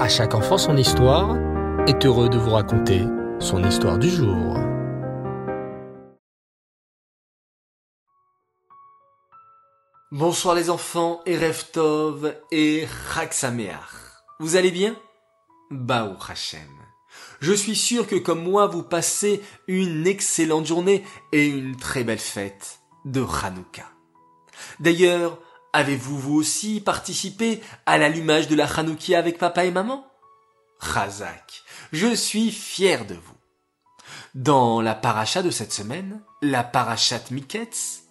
À chaque enfant son histoire est heureux de vous raconter son histoire du jour. Bonsoir les enfants et Reftov et Raksameach. Vous allez bien? Baou Hachem. Je suis sûr que comme moi vous passez une excellente journée et une très belle fête de Hanouka. D'ailleurs, avez-vous vous aussi participé à l'allumage de la Hanoukia avec papa et maman? Razak, je suis fier de vous. Dans la paracha de cette semaine, la parachat Miketz,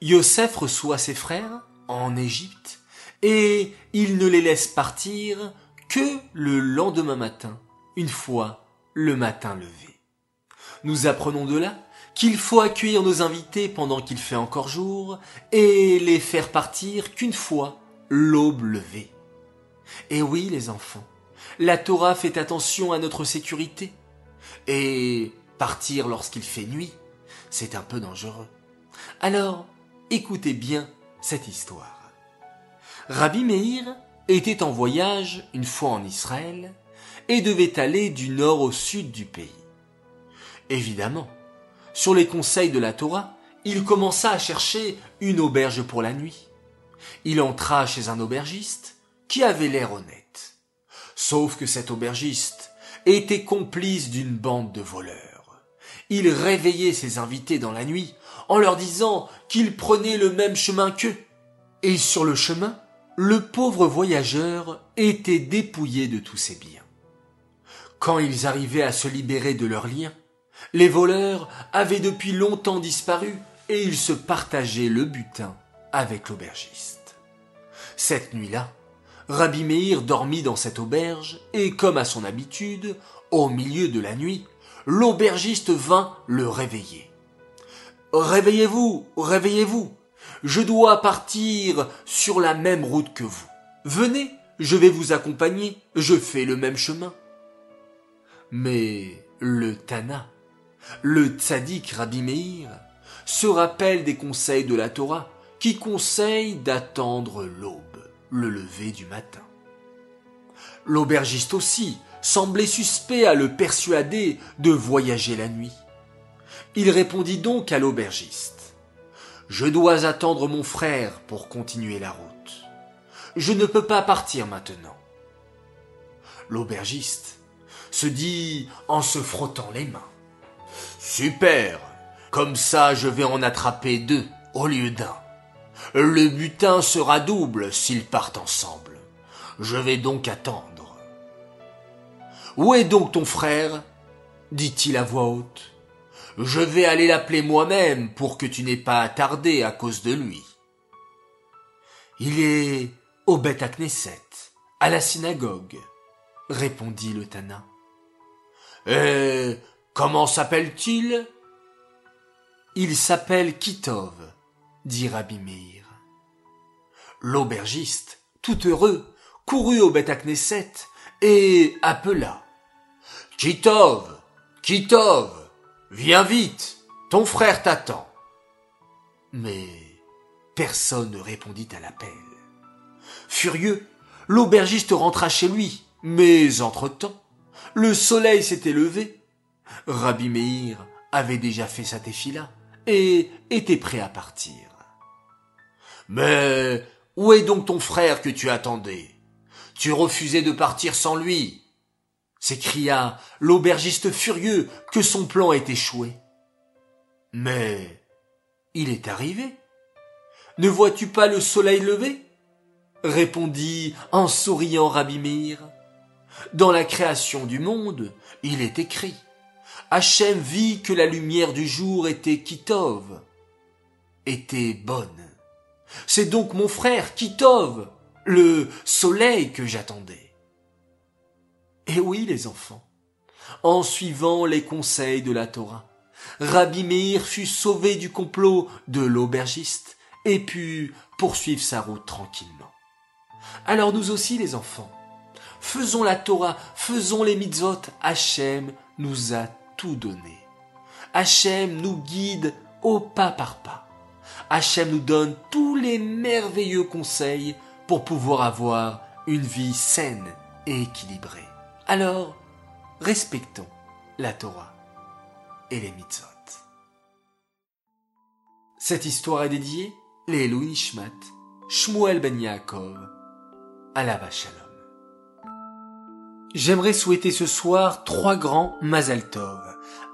Yosef reçoit ses frères en Égypte et il ne les laisse partir que le lendemain matin, une fois le matin levé. Nous apprenons de là qu'il faut accueillir nos invités pendant qu'il fait encore jour et les faire partir qu'une fois l'aube levée. Et oui, les enfants, la Torah fait attention à notre sécurité. Et partir lorsqu'il fait nuit, c'est un peu dangereux. Alors, écoutez bien cette histoire. Rabbi Meir était en voyage une fois en Israël et devait aller du nord au sud du pays. Évidemment, sur les conseils de la Torah, il commença à chercher une auberge pour la nuit. Il entra chez un aubergiste qui avait l'air honnête. Sauf que cet aubergiste était complice d'une bande de voleurs. Il réveillait ses invités dans la nuit en leur disant qu'ils prenaient le même chemin qu'eux. Et sur le chemin, le pauvre voyageur était dépouillé de tous ses biens. Quand ils arrivaient à se libérer de leurs liens, les voleurs avaient depuis longtemps disparu et ils se partageaient le butin avec l'aubergiste. Cette nuit-là, Rabbi Meir dormit dans cette auberge et comme à son habitude, au milieu de la nuit, l'aubergiste vint le réveiller. Réveillez-vous, réveillez-vous. Je dois partir sur la même route que vous. Venez, je vais vous accompagner, je fais le même chemin. Mais le Tana, le tzaddik Rabbi Meir, se rappelle des conseils de la Torah qui conseillent d'attendre l'aube, le lever du matin. L'aubergiste aussi semblait suspect à le persuader de voyager la nuit. Il répondit donc à l'aubergiste. Je dois attendre mon frère pour continuer la route. Je ne peux pas partir maintenant. L'aubergiste se dit en se frottant les mains. Super. Comme ça, je vais en attraper deux au lieu d'un. Le butin sera double s'ils partent ensemble. Je vais donc attendre. Où est donc ton frère? dit-il à voix haute. Je vais aller l'appeler moi-même pour que tu n'aies pas à à cause de lui. Il est au Beth à à la synagogue, répondit le Tana. Et comment s'appelle-t-il? Il s'appelle Kitov, dit Rabbi Meir. L'aubergiste, tout heureux, courut au Beth Knesset et appela. Kitov, Kitov, viens vite, ton frère t'attend. Mais personne ne répondit à l'appel. Furieux, l'aubergiste rentra chez lui, mais entre-temps, le soleil s'était levé. Rabbi Meir avait déjà fait sa tefila et était prêt à partir. Mais où est donc ton frère que tu attendais? Tu refusais de partir sans lui? s'écria l'aubergiste furieux que son plan ait échoué. Mais il est arrivé. Ne vois-tu pas le soleil levé répondit en souriant Rabbi Meir. Dans la création du monde, il est écrit Hachem vit que la lumière du jour était Kitov, était bonne. C'est donc mon frère Kitov, le soleil que j'attendais. Et oui, les enfants, en suivant les conseils de la Torah, Rabbi Meir fut sauvé du complot de l'aubergiste et put poursuivre sa route tranquillement. Alors nous aussi, les enfants, faisons la Torah, faisons les mitzvot, Hachem nous a tout donné. Hachem nous guide au pas par pas. Hachem nous donne tous les merveilleux conseils pour pouvoir avoir une vie saine et équilibrée. Alors, respectons la Torah et les mitzvot. Cette histoire est dédiée les Nishmat, Shmuel Ben Yaakov, Alava Shalom. J'aimerais souhaiter ce soir trois grands Mazal Tov.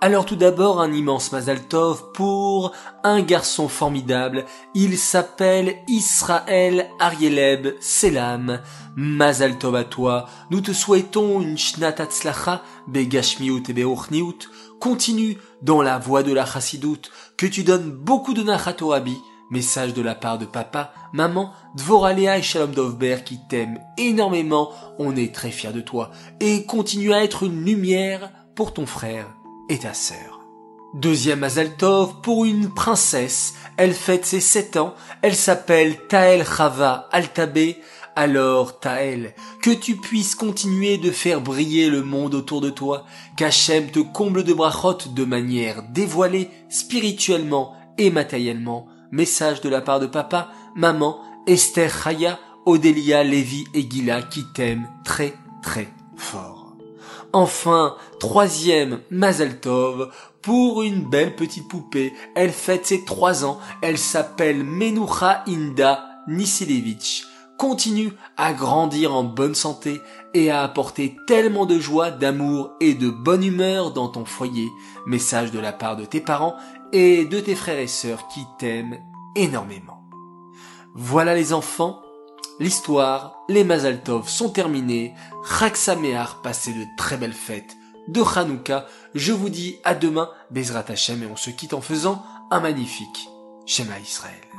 Alors tout d'abord un immense Mazal Tov pour un garçon formidable. Il s'appelle Israël Arieleb Selam. Mazal Tov à toi. Nous te souhaitons une Shnat Atzlacha Begashmiut et Beochniut. Continue dans la voie de la Chassidout. Que tu donnes beaucoup de Nachat Message de la part de papa, maman, Dvoralea et Shalom Dovber qui t'aiment énormément. On est très fiers de toi. Et continue à être une lumière pour ton frère et ta sœur. Deuxième Azaltov pour une princesse. Elle fête ses sept ans. Elle s'appelle Tael Chava Altabé. Alors, Tael, que tu puisses continuer de faire briller le monde autour de toi, qu'Hachem te comble de brachot de manière dévoilée, spirituellement et matériellement, message de la part de papa, maman, Esther Chaya, Odélia, Lévi et Gila qui t'aiment très très fort. Enfin, troisième Mazaltov, pour une belle petite poupée. Elle fête ses trois ans. Elle s'appelle Menucha Inda Nisilevich. Continue à grandir en bonne santé et à apporter tellement de joie, d'amour et de bonne humeur dans ton foyer. Message de la part de tes parents et de tes frères et sœurs qui t'aiment énormément. Voilà les enfants, l'histoire, les Mazaltov sont terminés, Raksamear passez de très belles fêtes de Hanouka, je vous dis à demain, Bezrat Hashem, et on se quitte en faisant un magnifique Shema Israël.